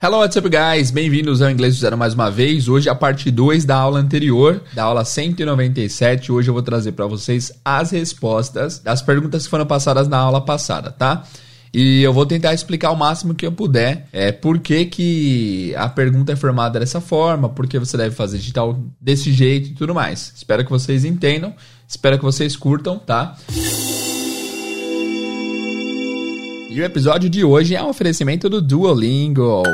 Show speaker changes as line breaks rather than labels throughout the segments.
Hello, what's up, guys? Bem-vindos ao Inglês do Zero mais uma vez. Hoje a parte 2 da aula anterior, da aula 197. Hoje eu vou trazer para vocês as respostas das perguntas que foram passadas na aula passada, tá? E eu vou tentar explicar o máximo que eu puder é, por que, que a pergunta é formada dessa forma, por que você deve fazer de tal desse jeito e tudo mais. Espero que vocês entendam, espero que vocês curtam, tá? E o episódio de hoje é um oferecimento do Duolingo.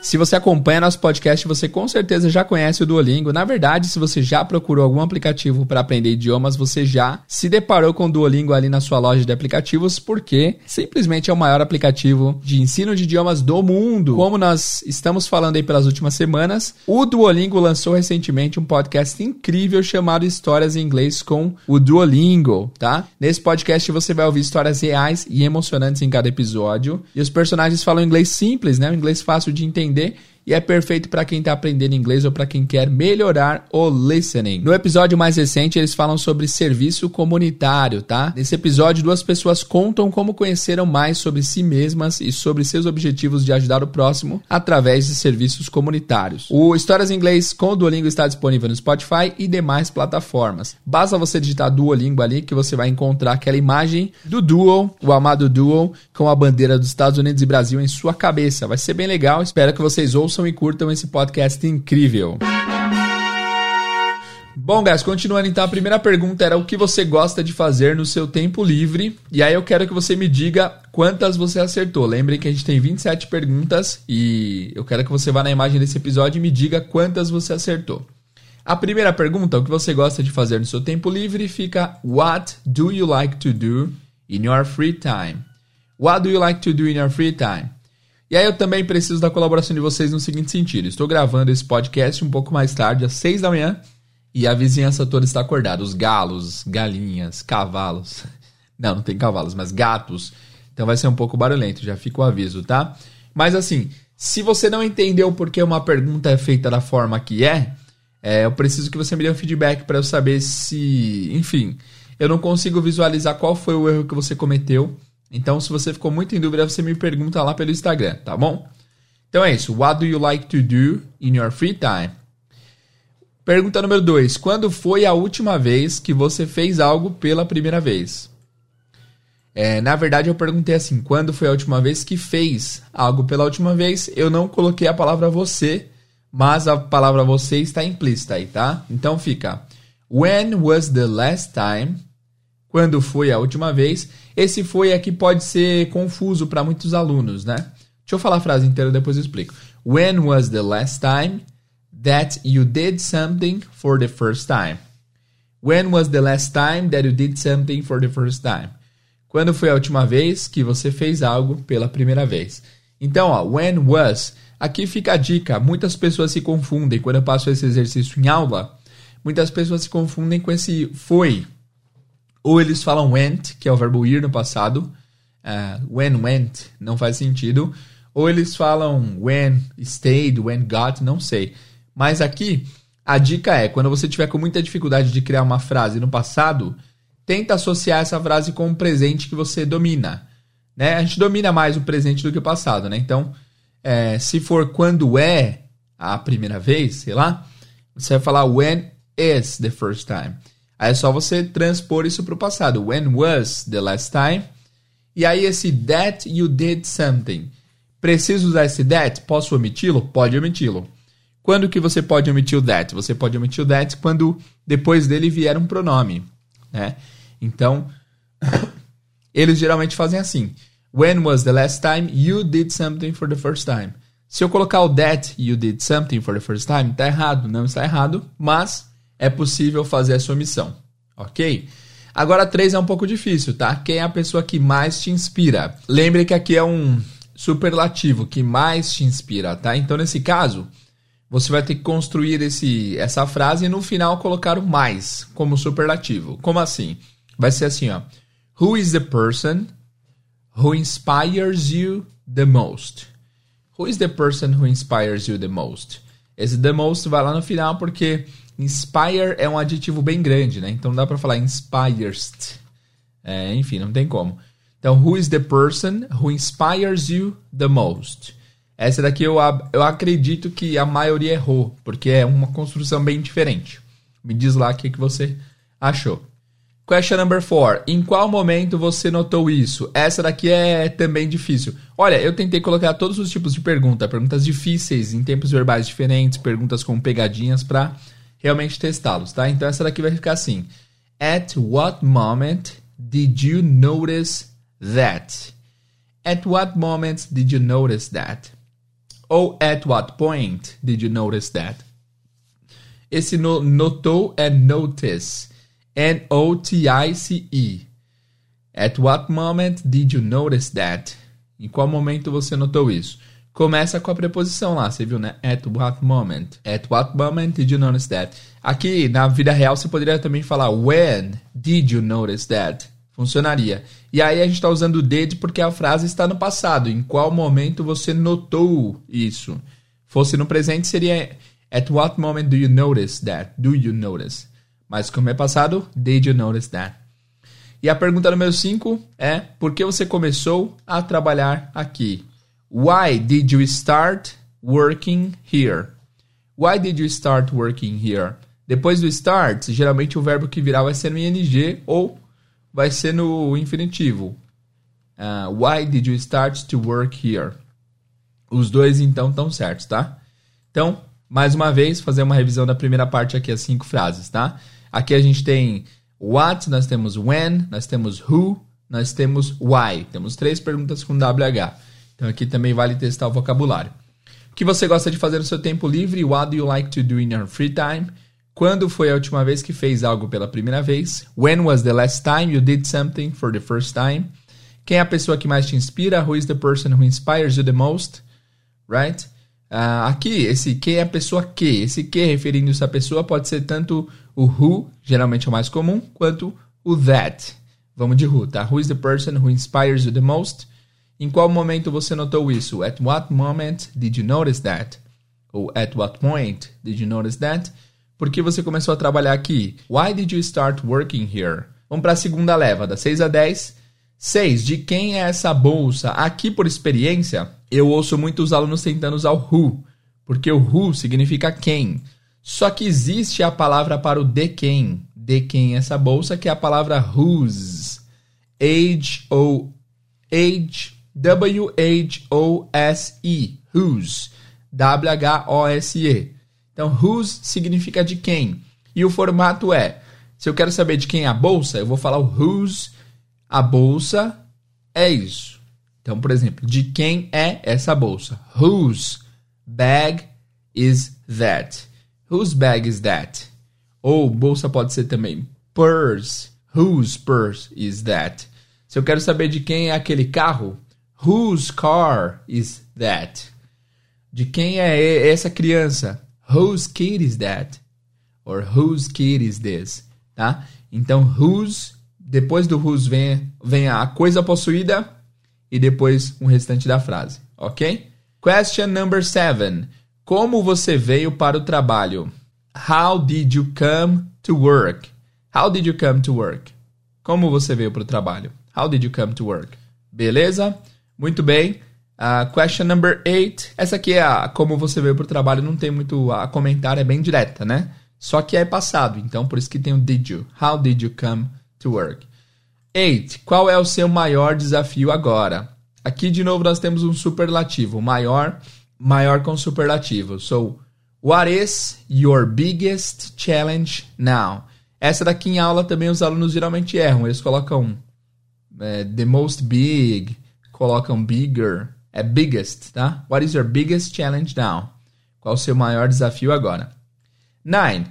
Se você acompanha nosso podcast, você com certeza já conhece o Duolingo. Na verdade, se você já procurou algum aplicativo para aprender idiomas, você já se deparou com o Duolingo ali na sua loja de aplicativos, porque simplesmente é o maior aplicativo de ensino de idiomas do mundo. Como nós estamos falando aí pelas últimas semanas, o Duolingo lançou recentemente um podcast incrível chamado Histórias em Inglês com o Duolingo, tá? Nesse podcast você vai ouvir histórias reais e emocionantes em cada episódio. E os personagens falam inglês simples, né? Um inglês fácil de entender e é perfeito para quem está aprendendo inglês ou para quem quer melhorar o listening. No episódio mais recente, eles falam sobre serviço comunitário, tá? Nesse episódio, duas pessoas contam como conheceram mais sobre si mesmas e sobre seus objetivos de ajudar o próximo através de serviços comunitários. O Histórias em Inglês com o Duolingo está disponível no Spotify e demais plataformas. Basta você digitar Duolingo ali que você vai encontrar aquela imagem do Duo, o amado Duo, com a bandeira dos Estados Unidos e Brasil em sua cabeça. Vai ser bem legal. Espero que vocês ouçam ouçam e curtam esse podcast incrível. Bom, guys, continuando então, a primeira pergunta era o que você gosta de fazer no seu tempo livre. E aí eu quero que você me diga quantas você acertou. Lembrem que a gente tem 27 perguntas e eu quero que você vá na imagem desse episódio e me diga quantas você acertou. A primeira pergunta, o que você gosta de fazer no seu tempo livre, fica What do you like to do in your free time? What do you like to do in your free time? E aí eu também preciso da colaboração de vocês no seguinte sentido. Estou gravando esse podcast um pouco mais tarde, às 6 da manhã, e a vizinhança toda está acordada. Os galos, galinhas, cavalos. Não, não tem cavalos, mas gatos. Então vai ser um pouco barulhento, já fica o aviso, tá? Mas assim, se você não entendeu por que uma pergunta é feita da forma que é, é eu preciso que você me dê um feedback para eu saber se, enfim, eu não consigo visualizar qual foi o erro que você cometeu então, se você ficou muito em dúvida, você me pergunta lá pelo Instagram, tá bom? Então é isso. What do you like to do in your free time? Pergunta número 2. Quando foi a última vez que você fez algo pela primeira vez? É, na verdade, eu perguntei assim: quando foi a última vez que fez algo pela última vez? Eu não coloquei a palavra você, mas a palavra você está implícita aí, tá? Então fica: When was the last time quando foi a última vez. Esse foi aqui pode ser confuso para muitos alunos, né? Deixa eu falar a frase inteira depois eu explico. When was the last time that you did something for the first time? When was the last time that you did something for the first time? Quando foi a última vez que você fez algo pela primeira vez? Então, ó, when was, aqui fica a dica. Muitas pessoas se confundem quando eu passo esse exercício em aula. Muitas pessoas se confundem com esse foi, ou eles falam went, que é o verbo ir no passado. Uh, when went não faz sentido. Ou eles falam when stayed, when got, não sei. Mas aqui a dica é: quando você tiver com muita dificuldade de criar uma frase no passado, tenta associar essa frase com um presente que você domina. Né? A gente domina mais o presente do que o passado, né? Então, é, se for quando é a primeira vez, sei lá, você vai falar when is the first time. Aí é só você transpor isso para o passado. When was the last time? E aí esse that you did something. Preciso usar esse that? Posso omiti-lo? Pode omiti-lo. Quando que você pode omitir o that? Você pode omitir o that quando depois dele vier um pronome, né? Então, eles geralmente fazem assim. When was the last time you did something for the first time? Se eu colocar o that you did something for the first time, tá errado, não está errado, mas é possível fazer a sua missão, ok? Agora, três é um pouco difícil, tá? Quem é a pessoa que mais te inspira? Lembre que aqui é um superlativo, que mais te inspira, tá? Então, nesse caso, você vai ter que construir esse, essa frase e no final colocar o mais como superlativo. Como assim? Vai ser assim, ó. Who is the person who inspires you the most? Who is the person who inspires you the most? Esse the most vai lá no final porque Inspire é um adjetivo bem grande, né? Então não dá para falar inspires. É, enfim, não tem como. Então, who is the person who inspires you the most? Essa daqui eu, eu acredito que a maioria errou, porque é uma construção bem diferente. Me diz lá o que, que você achou. Question number four. Em qual momento você notou isso? Essa daqui é também difícil. Olha, eu tentei colocar todos os tipos de pergunta, perguntas difíceis em tempos verbais diferentes, perguntas com pegadinhas para realmente testá-los, tá? Então essa daqui vai ficar assim: At what moment did you notice that? At what moment did you notice that? Ou at what point did you notice that? Esse no, notou é notice. N-O-T-I-C-E. At what moment did you notice that? Em qual momento você notou isso? Começa com a preposição lá, você viu, né? At what moment? At what moment did you notice that? Aqui, na vida real, você poderia também falar When did you notice that? Funcionaria. E aí a gente está usando did porque a frase está no passado. Em qual momento você notou isso? Fosse no presente, seria At what moment do you notice that? Do you notice? Mas como é passado, did you notice that? E a pergunta número 5 é: por que você começou a trabalhar aqui? Why did you start working here? Why did you start working here? Depois do start, geralmente o verbo que virá vai ser no ing ou vai ser no infinitivo. Uh, why did you start to work here? Os dois então estão certos, tá? Então, mais uma vez, fazer uma revisão da primeira parte aqui, as cinco frases, tá? Aqui a gente tem what, nós temos when, nós temos who, nós temos why. Temos três perguntas com WH. Então aqui também vale testar o vocabulário. O que você gosta de fazer no seu tempo livre? What do you like to do in your free time? Quando foi a última vez que fez algo pela primeira vez? When was the last time you did something for the first time? Quem é a pessoa que mais te inspira? Who is the person who inspires you the most? Right? Uh, aqui, esse quem é a pessoa que. Esse que referindo-se à pessoa pode ser tanto o who, geralmente é o mais comum, quanto o that. Vamos de who, tá? Who is the person who inspires you the most? Em qual momento você notou isso? At what moment did you notice that? Ou at what point did you notice that? Por que você começou a trabalhar aqui? Why did you start working here? Vamos para a segunda leva, da 6 a 10. 6. De quem é essa bolsa? Aqui, por experiência, eu ouço muitos alunos tentando usar o who, porque o who significa quem. Só que existe a palavra para o de quem. De quem essa bolsa, que é a palavra whose. H O H Whose. W H O S E. Então, whose significa de quem. E o formato é: se eu quero saber de quem é a bolsa, eu vou falar o whose. A bolsa é isso. Então, por exemplo, de quem é essa bolsa? Whose bag is that? Whose bag is that? Ou bolsa pode ser também purse. Whose purse is that? Se eu quero saber de quem é aquele carro, whose car is that? De quem é essa criança? Whose kid is that? Or whose kid is this? Tá? Então, whose, depois do whose vem, vem a coisa possuída e depois o restante da frase, ok? Question number seven. Como você veio para o trabalho? How did you come to work? How did you come to work? Como você veio para o trabalho? How did you come to work? Beleza? Muito bem. Uh, question number eight. Essa aqui é a como você veio para o trabalho. Não tem muito a comentar, é bem direta, né? Só que é passado, então por isso que tem o did you. How did you come to work? 8. Qual é o seu maior desafio agora? Aqui de novo nós temos um superlativo, maior, maior com superlativo. So, what is your biggest challenge now? Essa daqui em aula também os alunos geralmente erram. Eles colocam é, the most big, colocam bigger, é biggest, tá? What is your biggest challenge now? Qual o seu maior desafio agora? 9.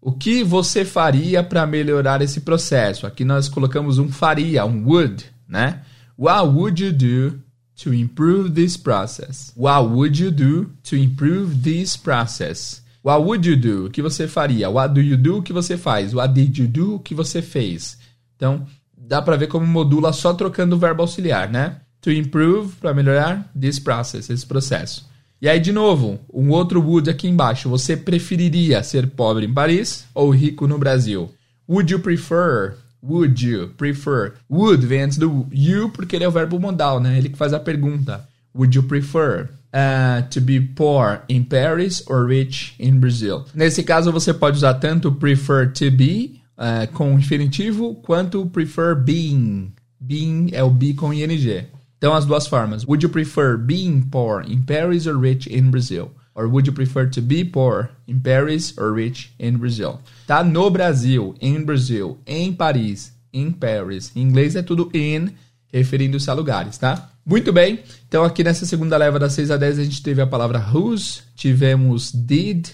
O que você faria para melhorar esse processo? Aqui nós colocamos um faria, um would, né? What would you do to improve this process? What would you do to improve this process? What would you do? O que você faria? What do you do? O que você faz? What did you do? O que você fez? Então, dá para ver como modula só trocando o verbo auxiliar, né? To improve, para melhorar, this process, esse processo. E aí, de novo, um outro would aqui embaixo. Você preferiria ser pobre em Paris ou rico no Brasil? Would you prefer? Would you prefer? Would vem antes do you porque ele é o verbo modal, né? Ele que faz a pergunta. Would you prefer? uh, to be poor in Paris or rich in Brazil. Nesse caso, você pode usar tanto prefer to be uh, com infinitivo quanto prefer being. Being é o be com ing. Então, as duas formas. Would you prefer being poor in Paris or rich in Brazil? Or would you prefer to be poor in Paris or rich in Brazil? Tá no Brasil, in Brazil, em Paris, in Paris. Em inglês é tudo in, referindo-se a lugares, tá? Muito bem. Então aqui nessa segunda leva das 6 a 10 a gente teve a palavra whose, tivemos did,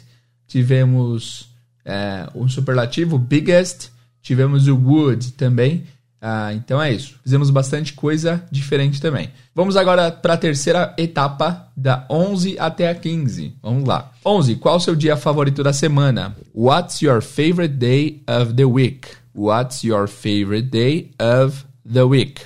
tivemos é, um superlativo biggest, tivemos o would também. Ah, então é isso. Fizemos bastante coisa diferente também. Vamos agora para a terceira etapa, da 11 até a 15. Vamos lá. 11. Qual o seu dia favorito da semana? What's your favorite day of the week? What's your favorite day of the week?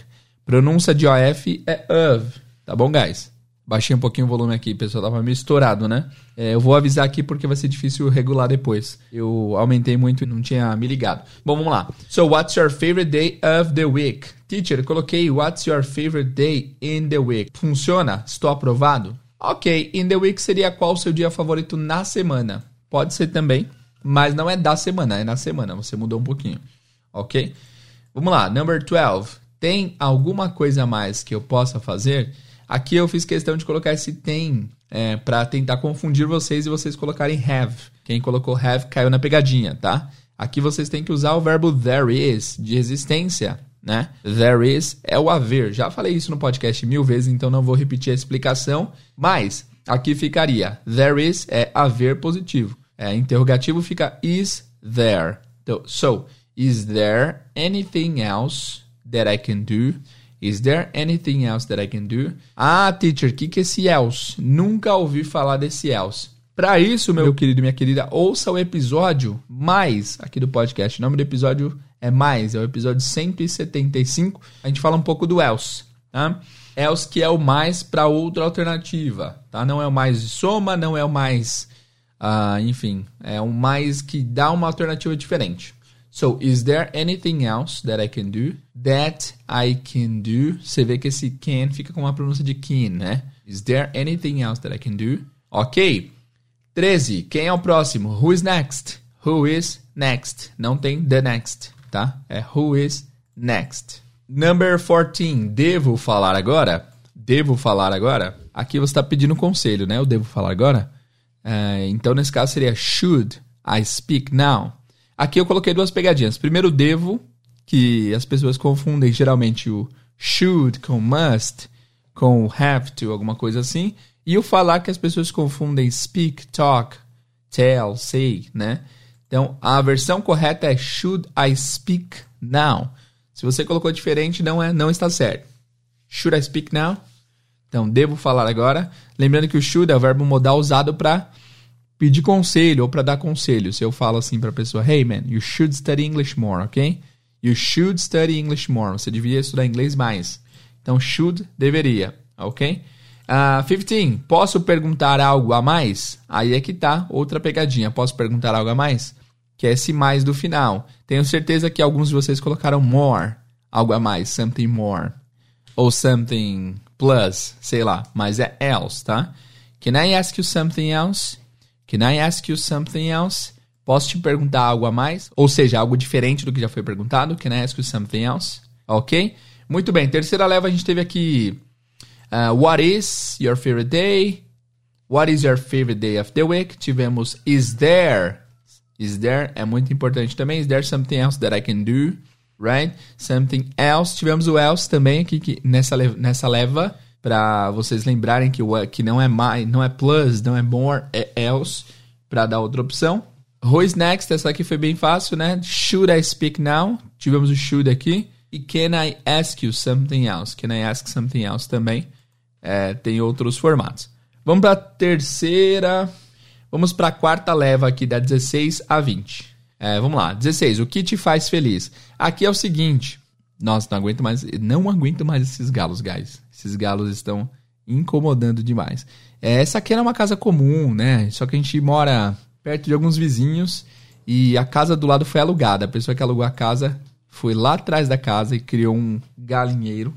Pronúncia de OF é of. Tá bom, guys? Baixei um pouquinho o volume aqui, pessoal. Tava meio estourado, né? É, eu vou avisar aqui porque vai ser difícil regular depois. Eu aumentei muito e não tinha me ligado. Bom, vamos lá. So, what's your favorite day of the week? Teacher, coloquei what's your favorite day in the week. Funciona? Estou aprovado? Ok, in the week seria qual o seu dia favorito na semana. Pode ser também, mas não é da semana, é na semana. Você mudou um pouquinho. Ok? Vamos lá, number 12. Tem alguma coisa mais que eu possa fazer? Aqui eu fiz questão de colocar esse tem é, para tentar confundir vocês e vocês colocarem have. Quem colocou have caiu na pegadinha, tá? Aqui vocês têm que usar o verbo there is, de existência, né? There is é o haver. Já falei isso no podcast mil vezes, então não vou repetir a explicação. Mas aqui ficaria there is é haver positivo. É, interrogativo fica is there. Então, so, is there anything else that I can do? Is there anything else that I can do? Ah, teacher, o que, que é esse else? Nunca ouvi falar desse else. Para isso, meu querido e minha querida, ouça o episódio mais aqui do podcast. O nome do episódio é mais, é o episódio 175. A gente fala um pouco do else, tá? Else que é o mais para outra alternativa, tá? Não é o mais de soma, não é o mais, uh, enfim, é o mais que dá uma alternativa diferente. So, is there anything else that I can do? That I can do. Você vê que esse can fica com uma pronúncia de can, né? Is there anything else that I can do? Ok. 13. Quem é o próximo? Who is next? Who is next? Não tem the next, tá? É who is next. Number 14. Devo falar agora? Devo falar agora? Aqui você está pedindo conselho, né? Eu devo falar agora? Uh, então, nesse caso, seria should I speak now? Aqui eu coloquei duas pegadinhas. Primeiro, devo, que as pessoas confundem geralmente o should com must, com have to, alguma coisa assim. E o falar que as pessoas confundem speak, talk, tell, say, né? Então, a versão correta é should I speak now? Se você colocou diferente, não é, não está certo. Should I speak now? Então, devo falar agora. Lembrando que o should é o verbo modal usado para pedir conselho ou para dar conselho. Se eu falo assim para a pessoa, hey man, you should study English more, ok? You should study English more. Você deveria estudar inglês mais. Então, should, deveria, ok? Uh, 15. Posso perguntar algo a mais? Aí é que tá outra pegadinha. Posso perguntar algo a mais? Que é esse mais do final. Tenho certeza que alguns de vocês colocaram more, algo a mais, something more. Ou something plus, sei lá. Mas é else, tá? Can I ask you something else? Can I ask you something else? Posso te perguntar algo a mais? Ou seja, algo diferente do que já foi perguntado. Can I ask you something else? Ok? Muito bem. Terceira leva a gente teve aqui. Uh, what is your favorite day? What is your favorite day of the week? Tivemos is there. Is there é muito importante também. Is there something else that I can do? Right? Something else. Tivemos o else também aqui que, nessa, nessa leva para vocês lembrarem que, o, que não é mais, não é plus, não é more, é else, para dar outra opção. Who is next? Essa aqui foi bem fácil, né? Should I speak now? Tivemos o should aqui. E can I ask you something else? Can I ask something else também? É, tem outros formatos. Vamos para a terceira. Vamos para a quarta leva aqui, da 16 a 20. É, vamos lá. 16. O que te faz feliz? Aqui é o seguinte. Nossa, não aguento mais. Não aguento mais esses galos, guys. Esses galos estão incomodando demais. É, essa aqui era uma casa comum, né? Só que a gente mora perto de alguns vizinhos e a casa do lado foi alugada. A pessoa que alugou a casa foi lá atrás da casa e criou um galinheiro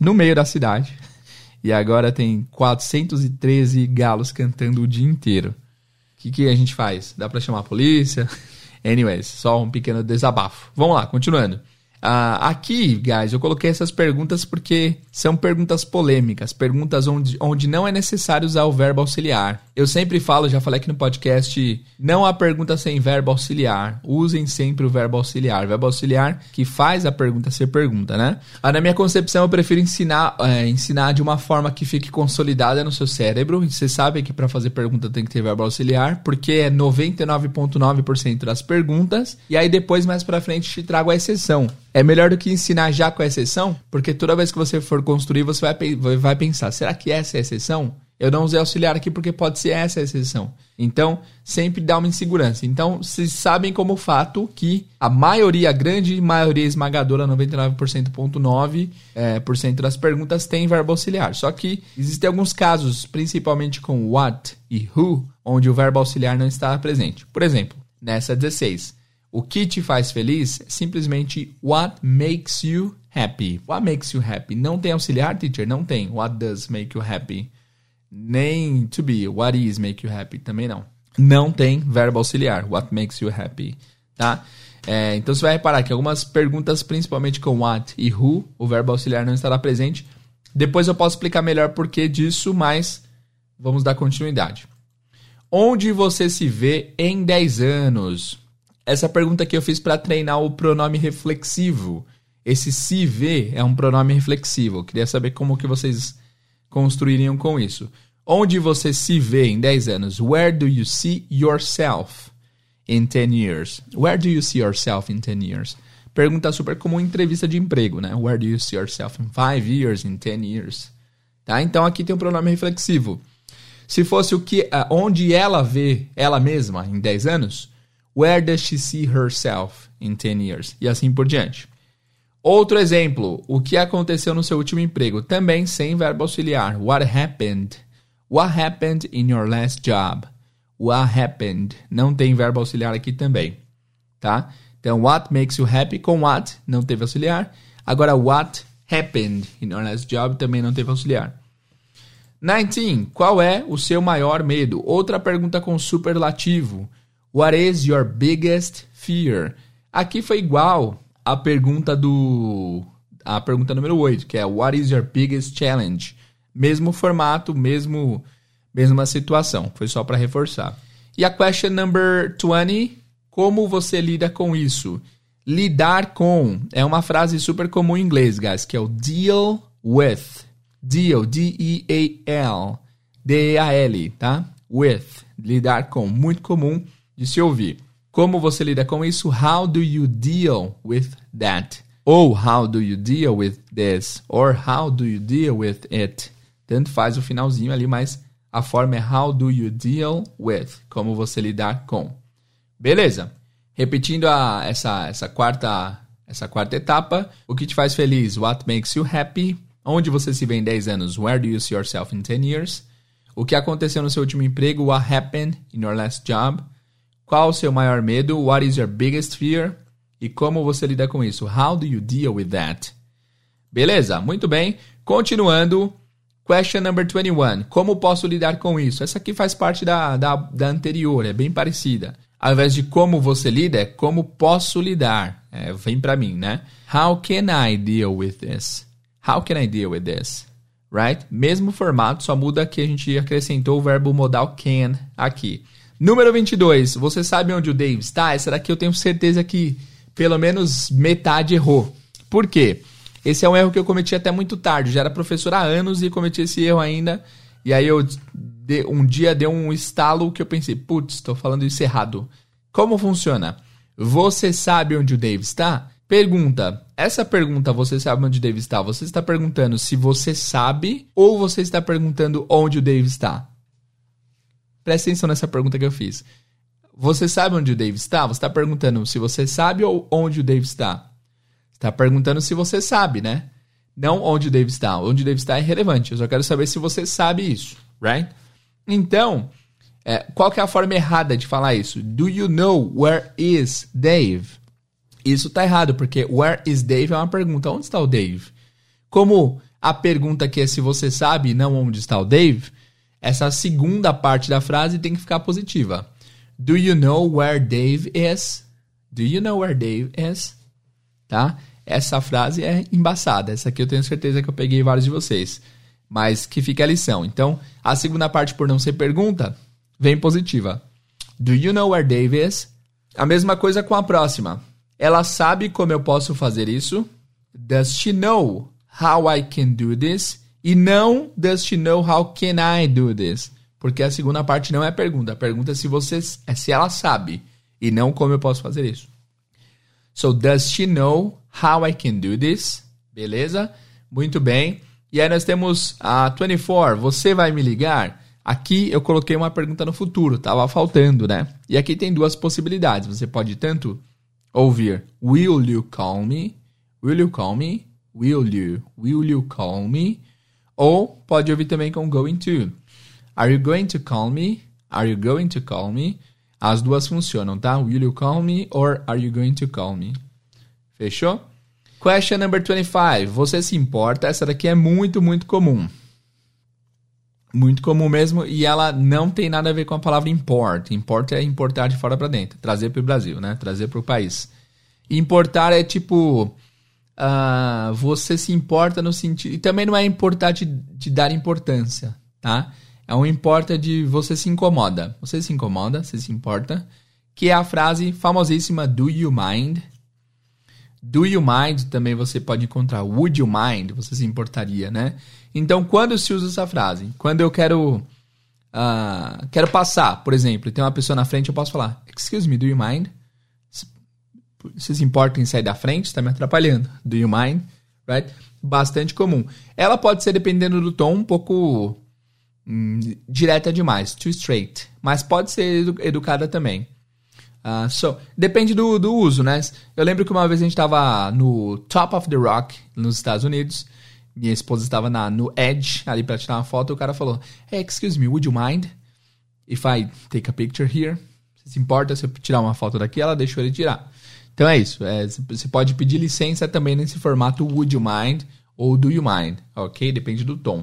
no meio da cidade. e agora tem 413 galos cantando o dia inteiro. O que, que a gente faz? Dá pra chamar a polícia? Anyways, só um pequeno desabafo. Vamos lá, continuando. Uh, aqui, guys, eu coloquei essas perguntas porque são perguntas polêmicas, perguntas onde, onde não é necessário usar o verbo auxiliar. Eu sempre falo, já falei aqui no podcast, não há pergunta sem verbo auxiliar. Usem sempre o verbo auxiliar. verbo auxiliar que faz a pergunta ser pergunta, né? Ah, na minha concepção, eu prefiro ensinar, é, ensinar de uma forma que fique consolidada no seu cérebro. Você sabe que para fazer pergunta tem que ter verbo auxiliar, porque é 99,9% das perguntas. E aí depois, mais pra frente, te trago a exceção. É melhor do que ensinar já com a exceção, porque toda vez que você for construir, você vai, vai pensar: será que essa é a exceção? Eu não usei auxiliar aqui porque pode ser essa a exceção. Então, sempre dá uma insegurança. Então, vocês sabem como fato que a maioria, a grande maioria esmagadora, 99,9% é, por cento das perguntas tem verbo auxiliar. Só que existem alguns casos, principalmente com what e who, onde o verbo auxiliar não está presente. Por exemplo, nessa 16. O que te faz feliz? Simplesmente what makes you happy. What makes you happy? Não tem auxiliar, teacher? Não tem. What does make you happy? Nem to be. What is make you happy? Também não. Não tem verbo auxiliar. What makes you happy? Tá? É, então você vai reparar que algumas perguntas, principalmente com what e who, o verbo auxiliar não estará presente. Depois eu posso explicar melhor por que disso, mas vamos dar continuidade. Onde você se vê em 10 anos? Essa pergunta que eu fiz para treinar o pronome reflexivo. Esse se vê é um pronome reflexivo. Eu queria saber como que vocês construiriam com isso. Onde você se vê em 10 anos? Where do you see yourself in 10 years? Where do you see yourself in 10 years? Pergunta super comum em entrevista de emprego, né? Where do you see yourself in 5 years, in 10 years? Tá? Então aqui tem um pronome reflexivo. Se fosse o que, onde ela vê ela mesma em 10 anos, Where does she see herself in 10 years? E assim por diante. Outro exemplo, o que aconteceu no seu último emprego? Também sem verbo auxiliar. What happened? What happened in your last job? What happened? Não tem verbo auxiliar aqui também, tá? Então, what makes you happy com what não teve auxiliar. Agora, what happened in your last job também não teve auxiliar. 19. Qual é o seu maior medo? Outra pergunta com superlativo. What is your biggest fear? Aqui foi igual a pergunta do a pergunta número 8, que é What is your biggest challenge? Mesmo formato, mesmo mesma situação, foi só para reforçar. E a question number 20, como você lida com isso? Lidar com é uma frase super comum em inglês, guys, que é o deal with. Deal, D-E-A-L, D-E-A-L, tá? With, lidar com, muito comum de se ouvir. Como você lida com isso? How do you deal with that? Ou how do you deal with this? Or how do you deal with it? Tanto faz o finalzinho ali, mas a forma é how do you deal with? Como você lidar com. Beleza. Repetindo a, essa, essa, quarta, essa quarta etapa. O que te faz feliz? What makes you happy? Onde você se vê em 10 anos? Where do you see yourself in 10 years? O que aconteceu no seu último emprego? What happened in your last job? Qual o seu maior medo? What is your biggest fear? E como você lida com isso? How do you deal with that? Beleza, muito bem. Continuando, question number 21. Como posso lidar com isso? Essa aqui faz parte da, da, da anterior, é bem parecida. Ao invés de como você lida, é como posso lidar. É, vem para mim, né? How can I deal with this? How can I deal with this? Right? Mesmo formato, só muda que a gente acrescentou o verbo modal can aqui. Número 22. Você sabe onde o Dave está? Essa daqui eu tenho certeza que pelo menos metade errou. Por quê? Esse é um erro que eu cometi até muito tarde. Já era professor há anos e cometi esse erro ainda. E aí eu um dia deu um estalo que eu pensei, putz, estou falando isso errado. Como funciona? Você sabe onde o Dave está? Pergunta. Essa pergunta, você sabe onde o Dave está? Você está perguntando se você sabe ou você está perguntando onde o Dave está? Presta atenção nessa pergunta que eu fiz. Você sabe onde o Dave está? Você está perguntando se você sabe ou onde o Dave está? Está perguntando se você sabe, né? Não onde o Dave está. Onde o Dave está é irrelevante. Eu só quero saber se você sabe isso, right? Então, é, qual que é a forma errada de falar isso? Do you know where is Dave? Isso tá errado, porque where is Dave é uma pergunta. Onde está o Dave? Como a pergunta que é se você sabe, não onde está o Dave, essa segunda parte da frase tem que ficar positiva. Do you know where Dave is? Do you know where Dave is? Tá? Essa frase é embaçada. Essa aqui eu tenho certeza que eu peguei vários de vocês. Mas que fica a lição. Então, a segunda parte, por não ser pergunta, vem positiva. Do you know where Dave is? A mesma coisa com a próxima. Ela sabe como eu posso fazer isso? Does she know how I can do this? E não does she know how can I do this? Porque a segunda parte não é pergunta. A pergunta é se você é se ela sabe e não como eu posso fazer isso. So does she know how I can do this? Beleza? Muito bem. E aí nós temos a 24. Você vai me ligar? Aqui eu coloquei uma pergunta no futuro, tava faltando, né? E aqui tem duas possibilidades. Você pode tanto ouvir Will you call me? Will you call me? Will you? Will you call me? Ou pode ouvir também com going to. Are you going to call me? Are you going to call me? As duas funcionam, tá? Will you call me or are you going to call me? Fechou? Question number 25. Você se importa? Essa daqui é muito, muito comum. Muito comum mesmo e ela não tem nada a ver com a palavra import. Import é importar de fora para dentro, trazer para o Brasil, né? Trazer para o país. Importar é tipo uh, você se importa no sentido e também não é importar de, de dar importância, tá? É um importa de você se incomoda. Você se incomoda, você se importa, que é a frase famosíssima do you mind? Do you mind também você pode encontrar would you mind, você se importaria, né? Então, quando se usa essa frase? Quando eu quero uh, quero passar, por exemplo, e tem uma pessoa na frente, eu posso falar, excuse me, do you mind? Você se importa em sair da frente? Está me atrapalhando. Do you mind? Right? Bastante comum. Ela pode ser, dependendo do tom, um pouco hum, direta demais, too straight. Mas pode ser edu educada também. Uh, so, depende do, do uso, né? Eu lembro que uma vez a gente estava no Top of the Rock, nos Estados Unidos. Minha esposa estava na, no Edge, ali para tirar uma foto. E o cara falou: Hey, excuse me, would you mind if I take a picture here? Você se importa se eu tirar uma foto daqui? Ela deixou ele tirar. Então é isso. É, você pode pedir licença também nesse formato would you mind ou do you mind, ok? Depende do tom.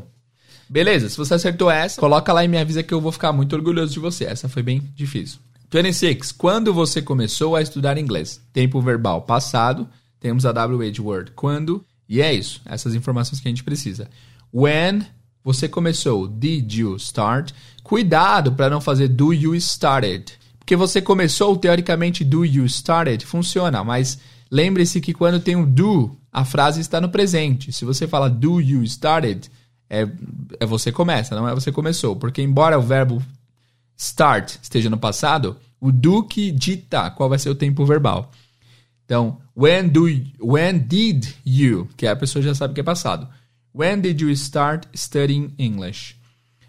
Beleza, se você acertou essa, coloca lá e me avisa que eu vou ficar muito orgulhoso de você. Essa foi bem difícil. 26. Quando você começou a estudar inglês? Tempo verbal passado. Temos a WH word quando. E é isso. Essas informações que a gente precisa. When você começou? Did you start? Cuidado para não fazer do you started. Porque você começou, teoricamente, do you started funciona, mas lembre-se que quando tem o do, a frase está no presente. Se você fala do you started, é, é você começa, não é você começou. Porque embora o verbo start esteja no passado, o do que dita qual vai ser o tempo verbal. Então, when do when did you, que a pessoa já sabe que é passado. When did you start studying English?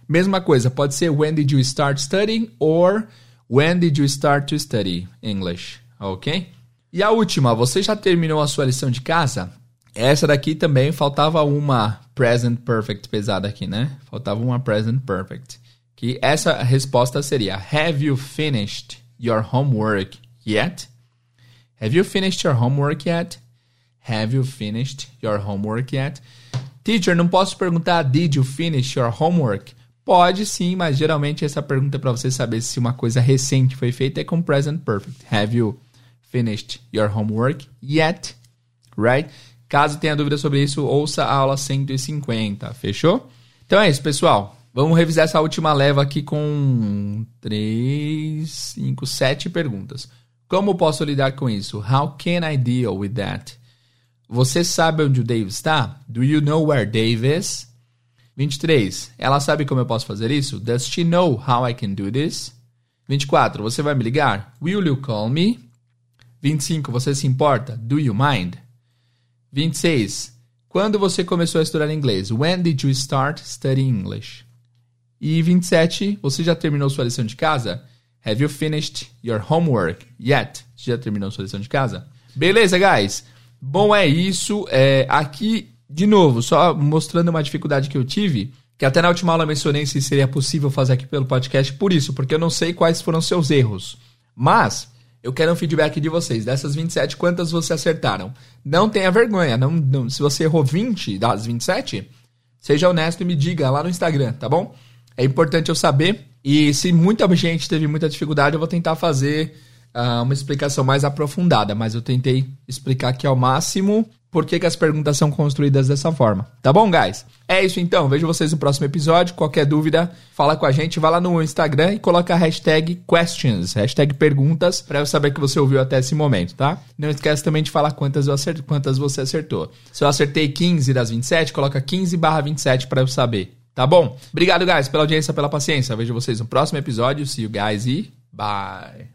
Mesma coisa, pode ser when did you start studying or when did you start to study English, OK? E a última, você já terminou a sua lição de casa? Essa daqui também faltava uma present perfect pesada aqui, né? Faltava uma present perfect. Que essa resposta seria Have you finished your homework yet? Have you finished your homework yet? Have you finished your homework yet? Teacher, não posso perguntar Did you finish your homework? Pode sim, mas geralmente essa pergunta é para você saber se uma coisa recente foi feita é com present perfect. Have you finished your homework yet? Right? Caso tenha dúvida sobre isso, ouça a aula 150. Fechou? Então é isso, pessoal. Vamos revisar essa última leva aqui com 3, 5, 7 perguntas. Como posso lidar com isso? How can I deal with that? Você sabe onde o Dave está? Do you know where Dave is? 23. Ela sabe como eu posso fazer isso? Does she know how I can do this? 24. Você vai me ligar? Will you call me? 25. Você se importa? Do you mind? 26. Quando você começou a estudar inglês? When did you start studying English? E 27, você já terminou sua lição de casa? Have you finished your homework yet? Você já terminou sua lição de casa? Beleza, guys? Bom, é isso. É, aqui, de novo, só mostrando uma dificuldade que eu tive, que até na última aula mencionei se seria possível fazer aqui pelo podcast, por isso, porque eu não sei quais foram seus erros. Mas, eu quero um feedback de vocês. Dessas 27, quantas você acertaram? Não tenha vergonha. Não, não, se você errou 20 das 27, seja honesto e me diga lá no Instagram, tá bom? É importante eu saber. E se muita gente teve muita dificuldade, eu vou tentar fazer uh, uma explicação mais aprofundada. Mas eu tentei explicar aqui ao máximo por que, que as perguntas são construídas dessa forma. Tá bom, guys? É isso então. Vejo vocês no próximo episódio. Qualquer dúvida, fala com a gente. Vai lá no Instagram e coloca a hashtag questions, hashtag perguntas, para eu saber que você ouviu até esse momento, tá? Não esquece também de falar quantas, eu acert... quantas você acertou. Se eu acertei 15 das 27, coloca 15 barra 27 para eu saber. Tá bom? Obrigado, guys, pela audiência, pela paciência. Vejo vocês no próximo episódio. See you guys e bye.